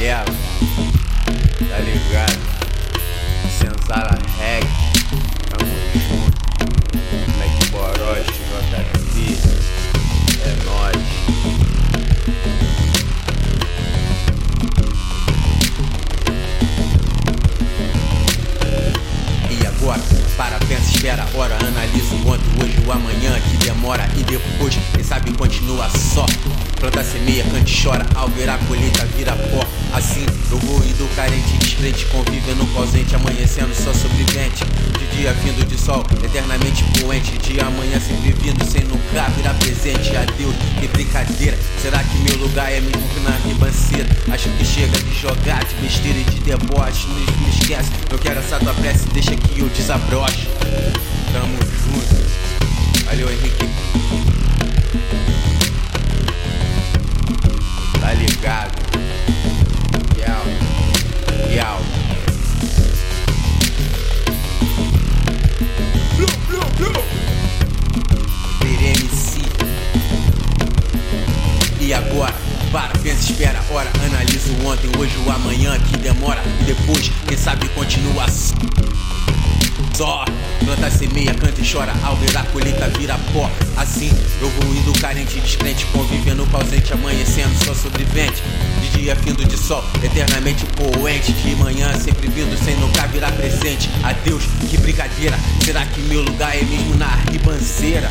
merda, tá ligado? Senzala Reg, tamo junto, Black Borosh, JP, é nóis. E agora, para, pensa, espera a hora, analisa o ontem, hoje, o amanhã que demora e depois, quem sabe continua só. Planta semeia, cante chora, ao ver a colheita vira pó. Assim eu vou indo carente, descrente, convivendo com ausente, amanhecendo só sobrevivente. De dia vindo de sol, eternamente poente. De amanhã sempre vindo, sem nunca virar presente. Adeus, que brincadeira. Será que meu lugar é mesmo que na ribanceira? Acho que chega de jogar, de besteira e de deboche. Não me esquece, eu quero essa tua prece, deixa que eu desabroche. Tamo junto. Agora? Para, pensa, espera, ora, analiso ontem, hoje, o amanhã que demora e depois, quem sabe continua só. Planta semeia, canta e chora, ao ver a colheita vira pó. Assim eu vou indo carente descrente, convivendo com ausente, amanhecendo só sobrevivente. De dia vindo de sol, eternamente poente. De manhã sempre vindo sem nunca virar presente. Adeus, que brincadeira, será que meu lugar é mesmo na ribanceira?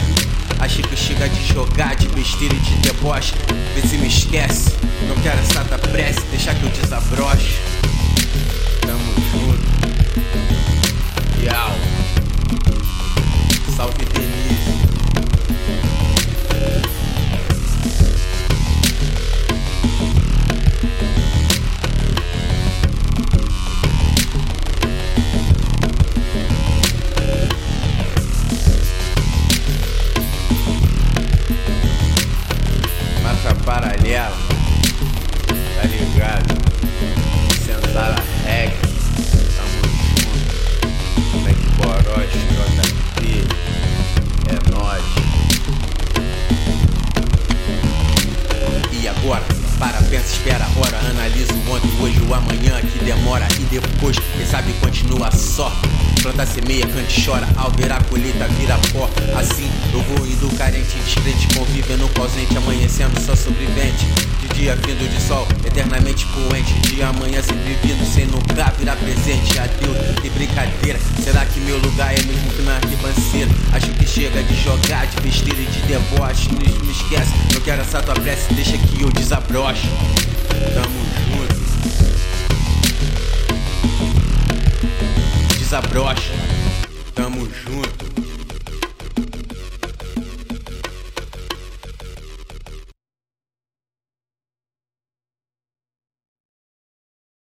Achei que chega de jogar, de besteira e de deboche. Vê se me esquece, não quero essa da prece, deixa que eu desabroche. Paralela. Tá ligado? Senzala reggae. Tamo junto. Mac Boros, JP. É nóis. E agora? Para, pensa, espera, ora, analiso o ontem, hoje, o amanhã que depois, quem sabe continua só. Planta semeia, cante chora, ver a colheita vira pó. Assim eu vou indo carente, descrente, convivendo ausente, amanhecendo só sobrevivente. De dia vindo de sol, eternamente poente. De amanhã sempre vindo, sem nunca virar presente. Adeus, que brincadeira. Será que meu lugar é mesmo que na ribanceira? Acho que chega de jogar, de besteira e de deboche. Não me esquece, não quero essa tua prece, deixa que eu desabroche. Tamo junto. brocha. Tamo junto.